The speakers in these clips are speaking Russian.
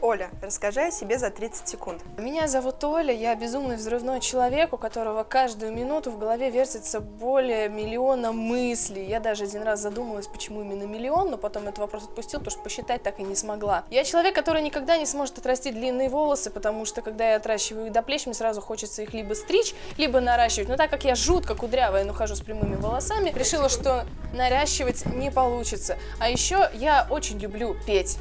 Оля, расскажи о себе за 30 секунд. Меня зовут Оля, я безумный взрывной человек, у которого каждую минуту в голове вертится более миллиона мыслей. Я даже один раз задумалась, почему именно миллион, но потом этот вопрос отпустил, потому что посчитать так и не смогла. Я человек, который никогда не сможет отрастить длинные волосы, потому что когда я отращиваю их до плеч, мне сразу хочется их либо стричь, либо наращивать. Но так как я жутко кудрявая, но хожу с прямыми волосами, решила, что наращивать не получится. А еще я очень люблю петь.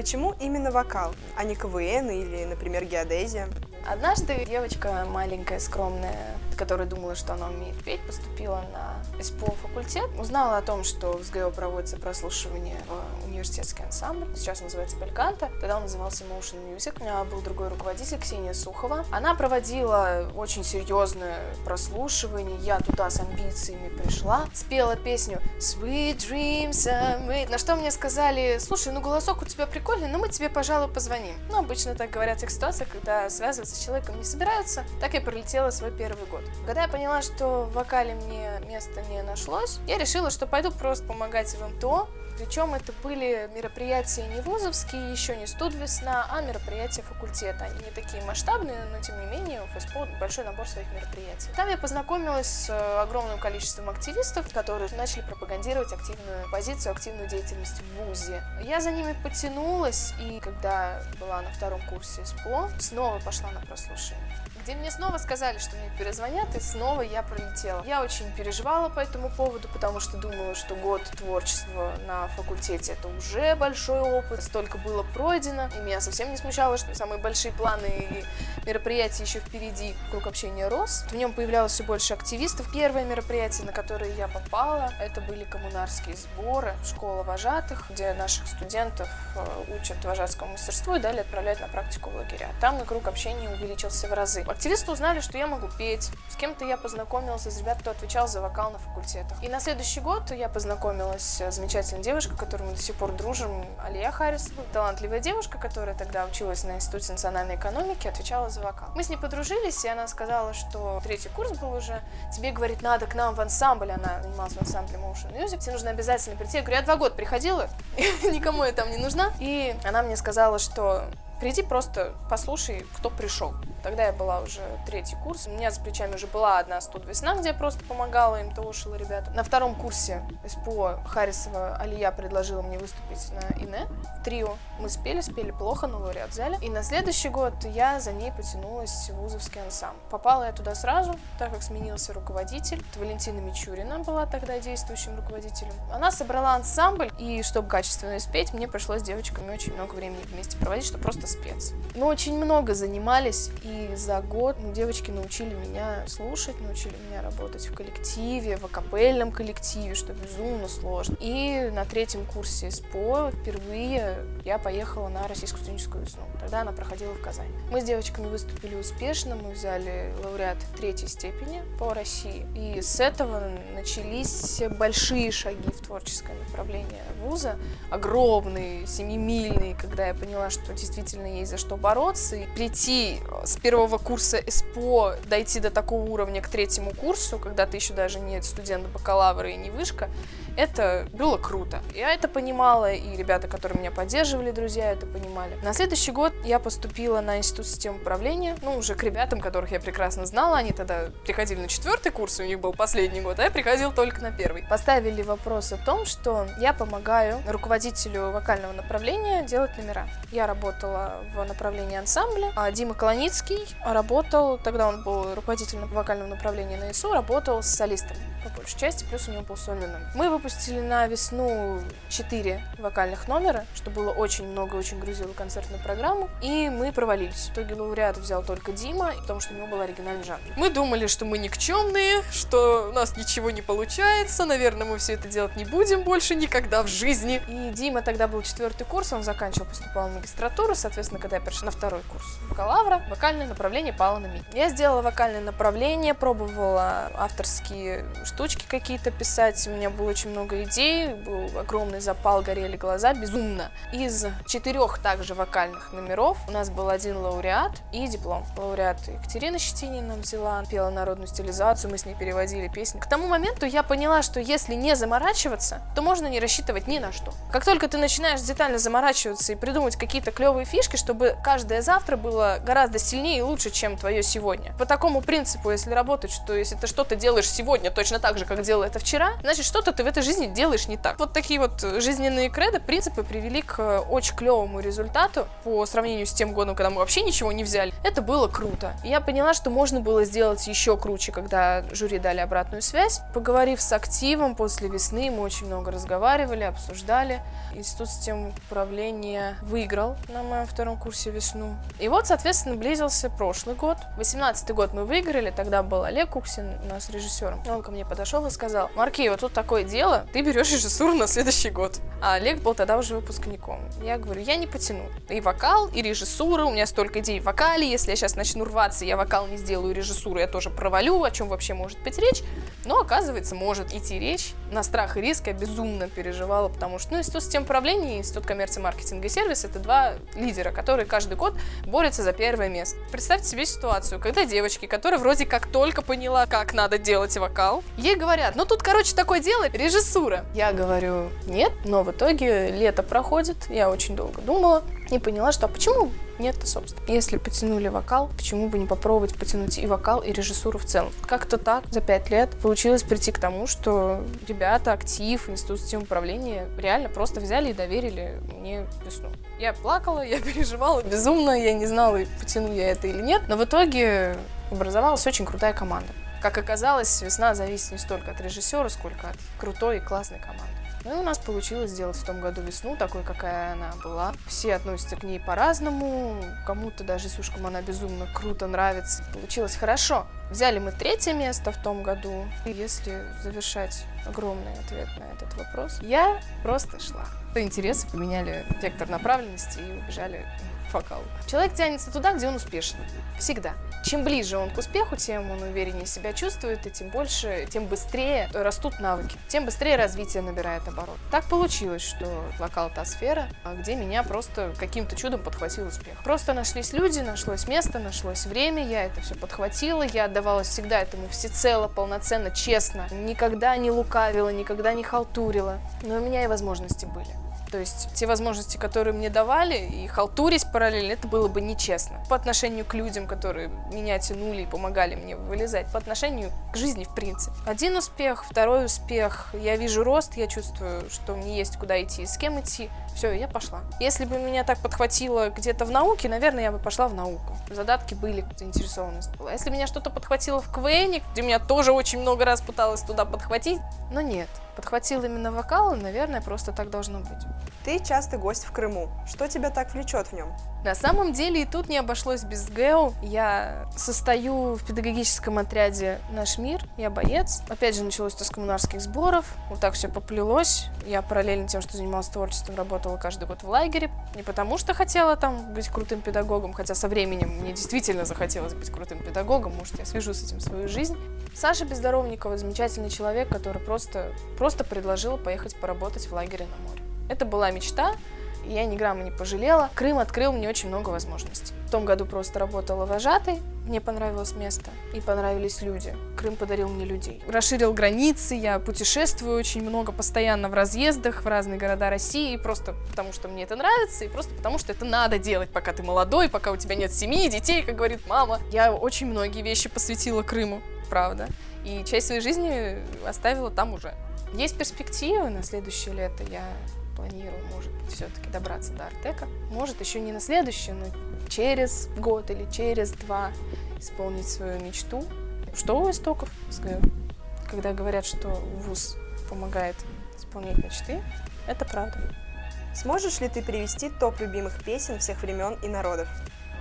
Почему именно вокал, а не КВН или, например, геодезия? Однажды девочка маленькая, скромная, которая думала, что она умеет петь, поступила на СПО факультет. Узнала о том, что в СГО проводится прослушивание в университетский ансамбль. Сейчас называется Бельканта. Тогда он назывался Motion Music. У меня был другой руководитель, Ксения Сухова. Она проводила очень серьезное прослушивание. Я туда с амбициями пришла. Спела песню Sweet Dreams. На что мне сказали, слушай, ну голосок у тебя прикольный, но мы тебе, пожалуй, позвоним. Ну, обычно так говорят в тех ситуациях, когда связываться с человеком не собираются. Так я пролетела свой первый год. Когда я поняла, что в вокале мне места не нашлось, я решила, что пойду просто помогать в МТО, причем это были мероприятия не вузовские, еще не студ весна, а мероприятия факультета. Они не такие масштабные, но тем не менее у ФСПО большой набор своих мероприятий. Там я познакомилась с э, огромным количеством активистов, которые начали пропагандировать активную позицию, активную деятельность в ВУЗе. Я за ними потянулась, и когда была на втором курсе СПО, снова пошла на прослушивание где мне снова сказали, что мне перезвонят, и снова я пролетела. Я очень переживала по этому поводу, потому что думала, что год творчества на факультете это уже большой опыт, столько было пройдено, и меня совсем не смущало, что самые большие планы и мероприятия еще впереди. Круг общения рос, в нем появлялось все больше активистов. Первое мероприятие, на которое я попала, это были коммунарские сборы, школа вожатых, где наших студентов э, учат вожатскому мастерству и далее отправляют на практику в лагеря. Там и круг общения увеличился в разы. Активисты узнали, что я могу петь. С кем-то я познакомилась из ребят, кто отвечал за вокал на факультетах. И на следующий год я познакомилась с замечательной девушкой, которой мы до сих пор дружим, Алия Харисова. Талантливая девушка, которая тогда училась на Институте национальной экономики, отвечала за вокал. Мы с ней подружились, и она сказала, что третий курс был уже. Тебе, говорит, надо к нам в ансамбль. Она занималась в ансамбле Motion Music. Тебе нужно обязательно прийти. Я говорю, я два года приходила, никому я там не нужна. И она мне сказала, что приди просто послушай, кто пришел. Тогда я была уже третий курс. У меня за плечами уже была одна студ весна, где я просто помогала им, ушила ребята. На втором курсе СПО Харисова Алия предложила мне выступить на ИНЕ. Трио. Мы спели, спели плохо, но лауреат взяли. И на следующий год я за ней потянулась в вузовский ансамбль. Попала я туда сразу, так как сменился руководитель. Это Валентина Мичурина была тогда действующим руководителем. Она собрала ансамбль, и чтобы качественно спеть, мне пришлось с девочками очень много времени вместе проводить, чтобы просто спец. Мы очень много занимались, и за год девочки научили меня слушать, научили меня работать в коллективе, в акапельном коллективе, что безумно сложно. И на третьем курсе СПО впервые я поехала на российскую студенческую весну. Тогда она проходила в Казани. Мы с девочками выступили успешно, мы взяли лауреат третьей степени по России. И с этого начались большие шаги в творческое направление вуза, огромные, семимильные, когда я поняла, что действительно есть за что бороться. И прийти с первого курса СПО, дойти до такого уровня к третьему курсу, когда ты еще даже не студент бакалавра и не вышка, это было круто. Я это понимала, и ребята, которые меня поддерживали, друзья, это понимали. На следующий год я поступила на Институт систем управления, ну, уже к ребятам, которых я прекрасно знала, они тогда приходили на четвертый курс, у них был последний год, а я приходила только на первый. Поставили вопрос о том, что я помогаю руководителю вокального направления делать номера. Я работала в направлении ансамбля, а Дима Колоницкий работал, тогда он был руководителем вокального направления на ИСУ, работал с солистом по большей части, плюс у него был сольный номер. Мы выпустили на весну 4 вокальных номера, что было очень много, очень грузило концертную программу, и мы провалились. В итоге лауреат взял только Дима, потому что у него был оригинальный жанр. Мы думали, что мы никчемные, что у нас ничего не получается, наверное, мы все это делать не будем больше никогда в жизни. И Дима тогда был четвертый курс, он заканчивал, поступал в магистратуру, соответственно, когда я пришла на второй курс бакалавра, вокальное направление пало на меня. Я сделала вокальное направление, пробовала авторские штучки какие-то писать. У меня было очень много идей, был огромный запал, горели глаза, безумно. Из четырех также вокальных номеров у нас был один лауреат и диплом. Лауреат Екатерина Щетинина взяла, пела народную стилизацию, мы с ней переводили песни. К тому моменту я поняла, что если не заморачиваться, то можно не рассчитывать ни на что. Как только ты начинаешь детально заморачиваться и придумать какие-то клевые фишки, чтобы каждое завтра было гораздо сильнее и лучше, чем твое сегодня. По такому принципу, если работать, что если ты что-то делаешь сегодня точно так же, как делал это вчера, значит, что-то ты в этой жизни делаешь не так. Вот такие вот жизненные кредо, принципы привели к очень клевому результату по сравнению с тем годом, когда мы вообще ничего не взяли. Это было круто. Я поняла, что можно было сделать еще круче, когда жюри дали обратную связь. Поговорив с активом после весны, мы очень много разговаривали, обсуждали. Институт систем управления выиграл на моем втором курсе весну. И вот, соответственно, близился прошлый год. 18 год мы выиграли, тогда был Олег Куксин у нас режиссером. Он ко мне подошел и сказал, Марки, вот тут такое дело, ты берешь режиссуру на следующий год. А Олег был тогда уже выпускником. Я говорю, я не потяну. И вокал, и режиссура, у меня столько идей в вокале, если я сейчас начну рваться, я вокал не сделаю, режиссуру я тоже провалю, о чем вообще может быть речь. Но, оказывается, может идти речь. На страх и риск я безумно переживала, потому что, ну, институт систем управления и институт коммерции, маркетинга и сервиса — это два лидера, которые каждый год борются за первое место. Представьте себе ситуацию, когда девочки, которая вроде как только поняла, как надо делать вокал, ей говорят, ну тут, короче, такое дело, режиссура. Я говорю, нет, но в итоге лето проходит, я очень долго думала и поняла, что а почему нет-то, собственно. Если потянули вокал, почему бы не попробовать потянуть и вокал, и режиссуру в целом. Как-то так за пять лет получилось прийти к тому, что ребята, актив, институт систем управления реально просто взяли и доверили мне весну. Я плакала, я переживала безумно, я не знала, потяну я это или нет, но в итоге образовалась очень крутая команда. Как оказалось, весна зависит не столько от режиссера, сколько от крутой и классной команды. Ну и у нас получилось сделать в том году весну такой, какая она была. Все относятся к ней по-разному. Кому-то даже слишком она безумно круто нравится. Получилось хорошо. Взяли мы третье место в том году. И если завершать огромный ответ на этот вопрос, я просто шла. Интересы поменяли вектор направленности и убежали вокал. Человек тянется туда, где он успешен. Всегда. Чем ближе он к успеху, тем он увереннее себя чувствует, и тем больше, тем быстрее растут навыки, тем быстрее развитие набирает оборот. Так получилось, что вокал та сфера, где меня просто каким-то чудом подхватил успех. Просто нашлись люди, нашлось место, нашлось время, я это все подхватила, я отдавалась всегда этому всецело, полноценно, честно, никогда не лукавила, никогда не халтурила, но у меня и возможности были. То есть те возможности, которые мне давали, и халтурить параллельно, это было бы нечестно. По отношению к людям, которые меня тянули и помогали мне вылезать, по отношению к жизни в принципе. Один успех, второй успех, я вижу рост, я чувствую, что мне есть куда идти, с кем идти. Все, я пошла. Если бы меня так подхватило где-то в науке, наверное, я бы пошла в науку. Задатки были, заинтересованность была. Если меня что-то подхватило в КВН, где меня тоже очень много раз пыталась туда подхватить, но нет. Подхватил именно вокал, наверное, просто так должно быть. Ты частый гость в Крыму. Что тебя так влечет в нем? На самом деле и тут не обошлось без ГЭО. Я состою в педагогическом отряде «Наш мир», я боец. Опять же, началось это с коммунарских сборов. Вот так все поплелось. Я параллельно тем, что занималась творчеством, работала каждый год в лагере. Не потому что хотела там быть крутым педагогом, хотя со временем мне действительно захотелось быть крутым педагогом. Может, я свяжу с этим свою жизнь. Саша Бездоровникова замечательный человек, который просто, просто предложила поехать поработать в лагере на море. Это была мечта, и я ни грамма не пожалела. Крым открыл мне очень много возможностей. В том году просто работала вожатой, мне понравилось место и понравились люди. Крым подарил мне людей. Расширил границы, я путешествую очень много, постоянно в разъездах в разные города России, просто потому что мне это нравится, и просто потому что это надо делать, пока ты молодой, пока у тебя нет семьи, детей, как говорит мама. Я очень многие вещи посвятила Крыму, правда. И часть своей жизни оставила там уже. Есть перспективы на следующее лето. Я планирую, может быть, все-таки добраться до Артека. Может, еще не на следующий, но через год или через два исполнить свою мечту. Что у истоков? Когда говорят, что ВУЗ помогает исполнять мечты, это правда. Сможешь ли ты привести топ любимых песен всех времен и народов?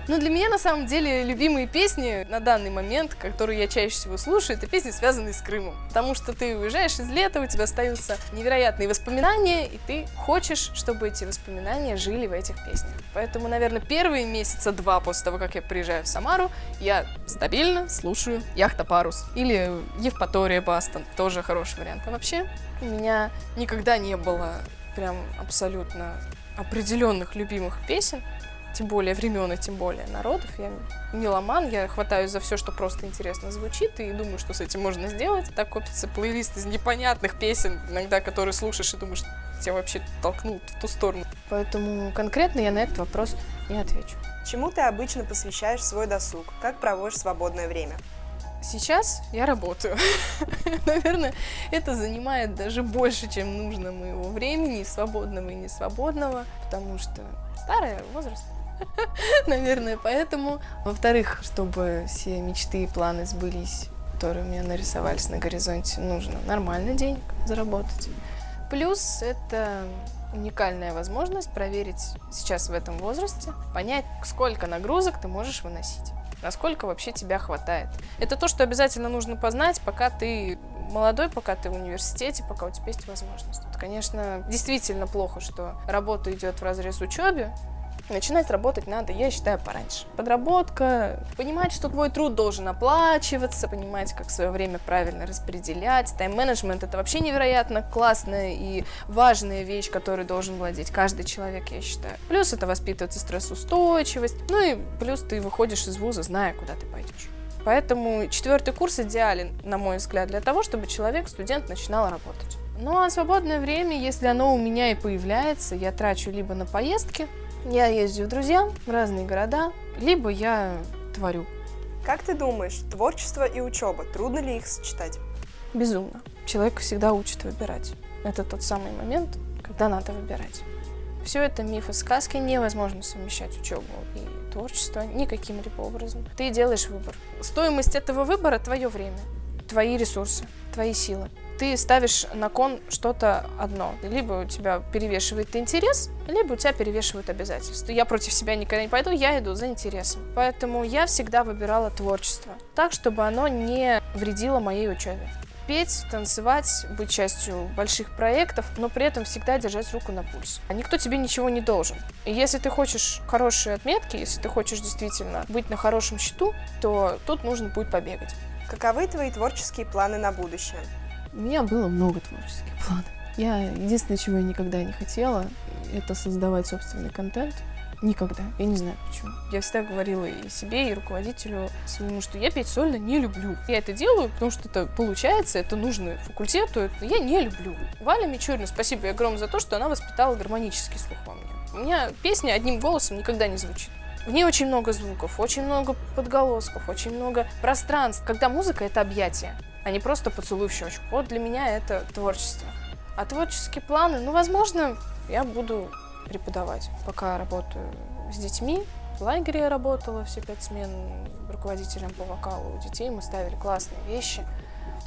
Но для меня, на самом деле, любимые песни на данный момент, которые я чаще всего слушаю, это песни, связанные с Крымом. Потому что ты уезжаешь из лета, у тебя остаются невероятные воспоминания, и ты хочешь, чтобы эти воспоминания жили в этих песнях. Поэтому, наверное, первые месяца два после того, как я приезжаю в Самару, я стабильно слушаю Яхта Парус или Евпатория Бастон. Тоже хороший вариант. А вообще, у меня никогда не было прям абсолютно определенных любимых песен, тем более времен и тем более народов. Я меломан, я хватаюсь за все, что просто интересно звучит, и думаю, что с этим можно сделать. Так копится плейлист из непонятных песен, иногда которые слушаешь и думаешь, тебя вообще толкнул в ту сторону. Поэтому конкретно я на этот вопрос не отвечу. Чему ты обычно посвящаешь свой досуг? Как проводишь свободное время? Сейчас я работаю. Наверное, это занимает даже больше, чем нужно моего времени, свободного и несвободного, потому что старый возраст. Наверное, поэтому. Во-вторых, чтобы все мечты и планы сбылись, которые у меня нарисовались на горизонте, нужно нормально денег заработать. Плюс это уникальная возможность проверить сейчас в этом возрасте, понять, сколько нагрузок ты можешь выносить насколько вообще тебя хватает. Это то, что обязательно нужно познать, пока ты молодой, пока ты в университете, пока у тебя есть возможность. Это, конечно, действительно плохо, что работа идет в разрез учебе, Начинать работать надо, я считаю, пораньше. Подработка, понимать, что твой труд должен оплачиваться, понимать, как свое время правильно распределять. Тайм-менеджмент — это вообще невероятно классная и важная вещь, которой должен владеть каждый человек, я считаю. Плюс это воспитывается стрессоустойчивость. Ну и плюс ты выходишь из вуза, зная, куда ты пойдешь. Поэтому четвертый курс идеален, на мой взгляд, для того, чтобы человек, студент, начинал работать. Ну а свободное время, если оно у меня и появляется, я трачу либо на поездки, я езжу в друзьям в разные города, либо я творю. Как ты думаешь, творчество и учеба, трудно ли их сочетать? Безумно. Человек всегда учит выбирать. Это тот самый момент, когда надо выбирать. Все это мифы, сказки, невозможно совмещать учебу и творчество никаким-либо образом. Ты делаешь выбор. Стоимость этого выбора – твое время, твои ресурсы, твои силы ты ставишь на кон что-то одно. Либо у тебя перевешивает интерес, либо у тебя перевешивают обязательства. Я против себя никогда не пойду, я иду за интересом. Поэтому я всегда выбирала творчество. Так, чтобы оно не вредило моей учебе петь, танцевать, быть частью больших проектов, но при этом всегда держать руку на пульс. А никто тебе ничего не должен. И если ты хочешь хорошие отметки, если ты хочешь действительно быть на хорошем счету, то тут нужно будет побегать. Каковы твои творческие планы на будущее? У меня было много творческих планов. Я единственное, чего я никогда не хотела, это создавать собственный контент. Никогда. Я не знаю почему. Я всегда говорила и себе, и руководителю своему, что я петь сольно не люблю. Я это делаю, потому что это получается, это нужно факультету, это я не люблю. Валя Мичурина, спасибо ей огромное за то, что она воспитала гармонический слух во мне. У меня песня одним голосом никогда не звучит. В ней очень много звуков, очень много подголосков, очень много пространств, когда музыка — это объятие а не просто поцелуй в щечку. Вот для меня это творчество. А творческие планы, ну, возможно, я буду преподавать, пока работаю с детьми. В лагере я работала все пять смен руководителем по вокалу у детей. Мы ставили классные вещи.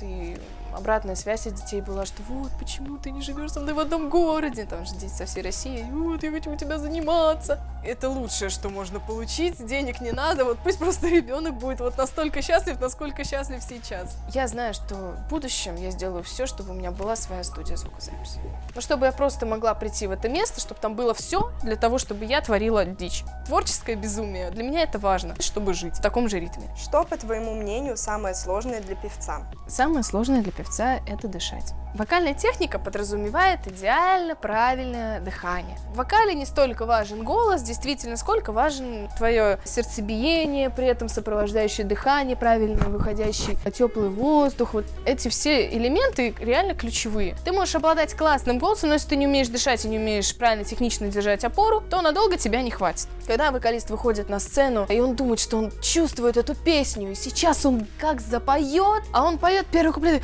И обратная связь от детей была, что вот, почему ты не живешь со мной в одном городе? Там же дети со всей России. Вот, я хочу у тебя заниматься. Это лучшее, что можно получить. Денег не надо. Вот пусть просто ребенок будет вот настолько счастлив, насколько счастлив сейчас. Я знаю, что в будущем я сделаю все, чтобы у меня была своя студия звукозаписи. Но чтобы я просто могла прийти в это место, чтобы там было все для того, чтобы я творила дичь. Творческое безумие. Для меня это важно, чтобы жить в таком же ритме. Что, по твоему мнению, самое сложное для певца? Самое сложное для певца — это дышать. Вокальная техника подразумевает идеально правильное дыхание. В вокале не столько важен голос, действительно, сколько важен твое сердцебиение, при этом сопровождающее дыхание, правильно выходящий теплый воздух. Вот эти все элементы реально ключевые. Ты можешь обладать классным голосом, но если ты не умеешь дышать и не умеешь правильно технично держать опору, то надолго тебя не хватит. Когда вокалист выходит на сцену, и он думает, что он чувствует эту песню, и сейчас он как запоет, а он поет первый куплет,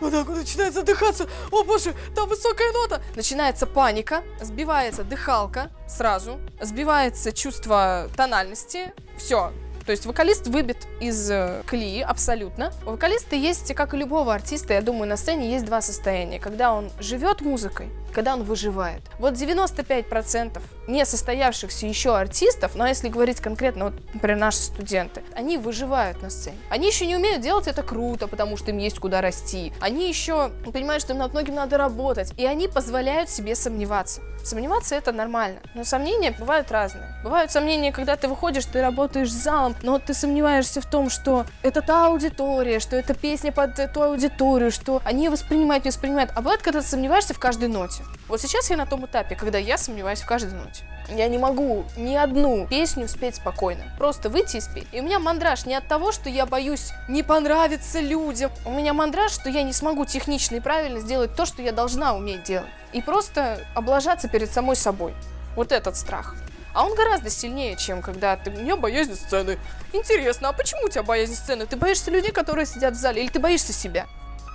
вот так вот начинает задыхаться. О боже, там высокая нота. Начинается паника, сбивается дыхалка сразу, сбивается чувство тональности. Все, то есть вокалист выбит из э, колеи абсолютно. У вокалиста есть, как и любого артиста, я думаю, на сцене есть два состояния. Когда он живет музыкой, когда он выживает. Вот 95% не состоявшихся еще артистов, но если говорить конкретно, вот, например, наши студенты, они выживают на сцене. Они еще не умеют делать это круто, потому что им есть куда расти. Они еще понимают, что им над многим надо работать. И они позволяют себе сомневаться. Сомневаться это нормально. Но сомнения бывают разные. Бывают сомнения, когда ты выходишь, ты работаешь с залом, но ты сомневаешься в том, что это та аудитория, что это песня под ту аудиторию, что они воспринимают, не воспринимают. А бывает, когда ты сомневаешься в каждой ноте. Вот сейчас я на том этапе, когда я сомневаюсь в каждой ноте. Я не могу ни одну песню спеть спокойно. Просто выйти и спеть. И у меня мандраж не от того, что я боюсь не понравиться людям. У меня мандраж, что я не смогу технично и правильно сделать то, что я должна уметь делать. И просто облажаться перед самой собой. Вот этот страх. А он гораздо сильнее, чем когда ты... Меня боязнь сцены. Интересно, а почему у тебя боязнь сцены? Ты боишься людей, которые сидят в зале, или ты боишься себя?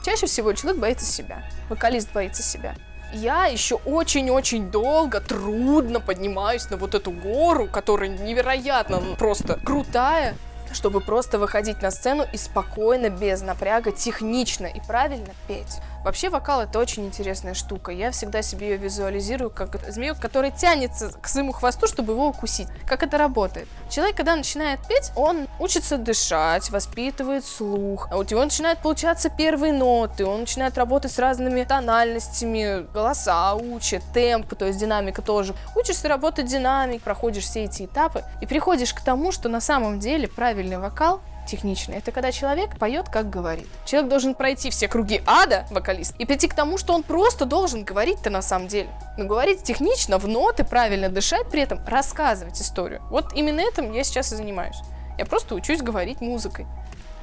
Чаще всего человек боится себя. Вокалист боится себя я еще очень-очень долго, трудно поднимаюсь на вот эту гору, которая невероятно просто крутая, чтобы просто выходить на сцену и спокойно, без напряга, технично и правильно петь. Вообще вокал это очень интересная штука. Я всегда себе ее визуализирую как змею, который тянется к своему хвосту, чтобы его укусить. Как это работает? Человек, когда начинает петь, он учится дышать, воспитывает слух. А у него начинают получаться первые ноты, он начинает работать с разными тональностями, голоса учит, темп, то есть динамика тоже. Учишься работать динамик, проходишь все эти этапы и приходишь к тому, что на самом деле правильный вокал технично. Это когда человек поет, как говорит. Человек должен пройти все круги ада, вокалист, и прийти к тому, что он просто должен говорить-то на самом деле. Но говорить технично, в ноты, правильно дышать, при этом рассказывать историю. Вот именно этим я сейчас и занимаюсь. Я просто учусь говорить музыкой.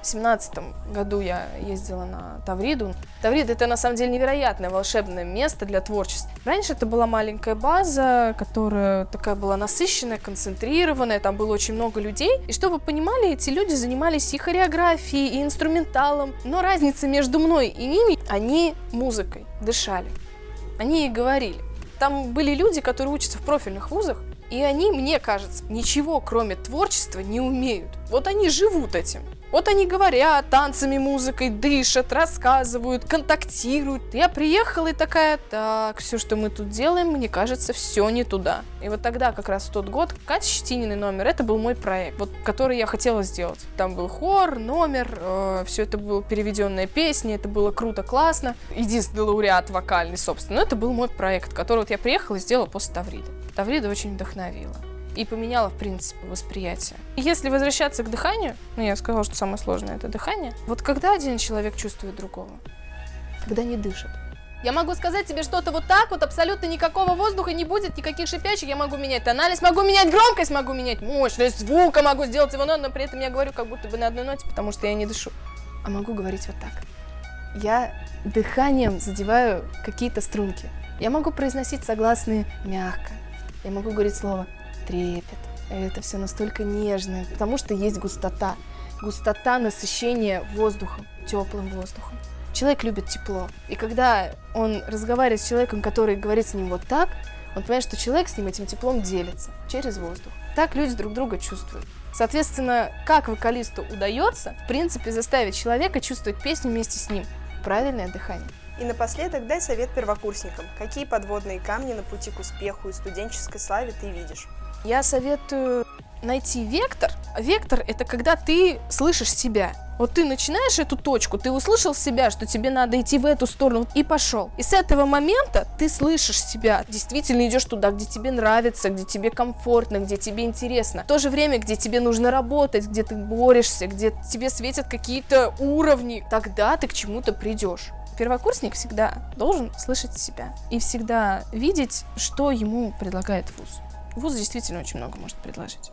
В семнадцатом году я ездила на Тавриду. Таврид это на самом деле невероятное волшебное место для творчества. Раньше это была маленькая база, которая такая была насыщенная, концентрированная, там было очень много людей. И чтобы вы понимали, эти люди занимались и хореографией, и инструменталом. Но разница между мной и ними, они музыкой дышали. Они и говорили. Там были люди, которые учатся в профильных вузах, и они, мне кажется, ничего кроме творчества не умеют. Вот они живут этим. Вот они говорят танцами, музыкой, дышат, рассказывают, контактируют. Я приехала и такая, так, все, что мы тут делаем, мне кажется, все не туда. И вот тогда, как раз в тот год, Катя Щетининой номер, это был мой проект, вот, который я хотела сделать. Там был хор, номер, э, все это было переведенная песня, это было круто, классно. Единственный лауреат вокальный, собственно. Но это был мой проект, который вот я приехала и сделала после Таврида. Таврида очень вдохновила и поменяла, в принципе, восприятие. Если возвращаться к дыханию, ну, я сказала, что самое сложное — это дыхание. Вот когда один человек чувствует другого? Когда не дышит. Я могу сказать тебе что-то вот так, вот абсолютно никакого воздуха не будет, никаких шипящих, я могу менять тональность, могу менять громкость, могу менять мощность звука, могу сделать его, но при этом я говорю как будто бы на одной ноте, потому что я не дышу. А могу говорить вот так. Я дыханием задеваю какие-то струнки. Я могу произносить согласные мягко. Я могу говорить слово трепет. Это все настолько нежно, потому что есть густота. Густота насыщения воздухом, теплым воздухом. Человек любит тепло. И когда он разговаривает с человеком, который говорит с ним вот так, он понимает, что человек с ним этим теплом делится через воздух. Так люди друг друга чувствуют. Соответственно, как вокалисту удается, в принципе, заставить человека чувствовать песню вместе с ним? Правильное дыхание. И напоследок дай совет первокурсникам. Какие подводные камни на пути к успеху и студенческой славе ты видишь? Я советую найти вектор. Вектор — это когда ты слышишь себя. Вот ты начинаешь эту точку, ты услышал себя, что тебе надо идти в эту сторону, и пошел. И с этого момента ты слышишь себя, действительно идешь туда, где тебе нравится, где тебе комфортно, где тебе интересно. В то же время, где тебе нужно работать, где ты борешься, где тебе светят какие-то уровни, тогда ты к чему-то придешь. Первокурсник всегда должен слышать себя и всегда видеть, что ему предлагает вуз. ВУЗ действительно очень много может предложить.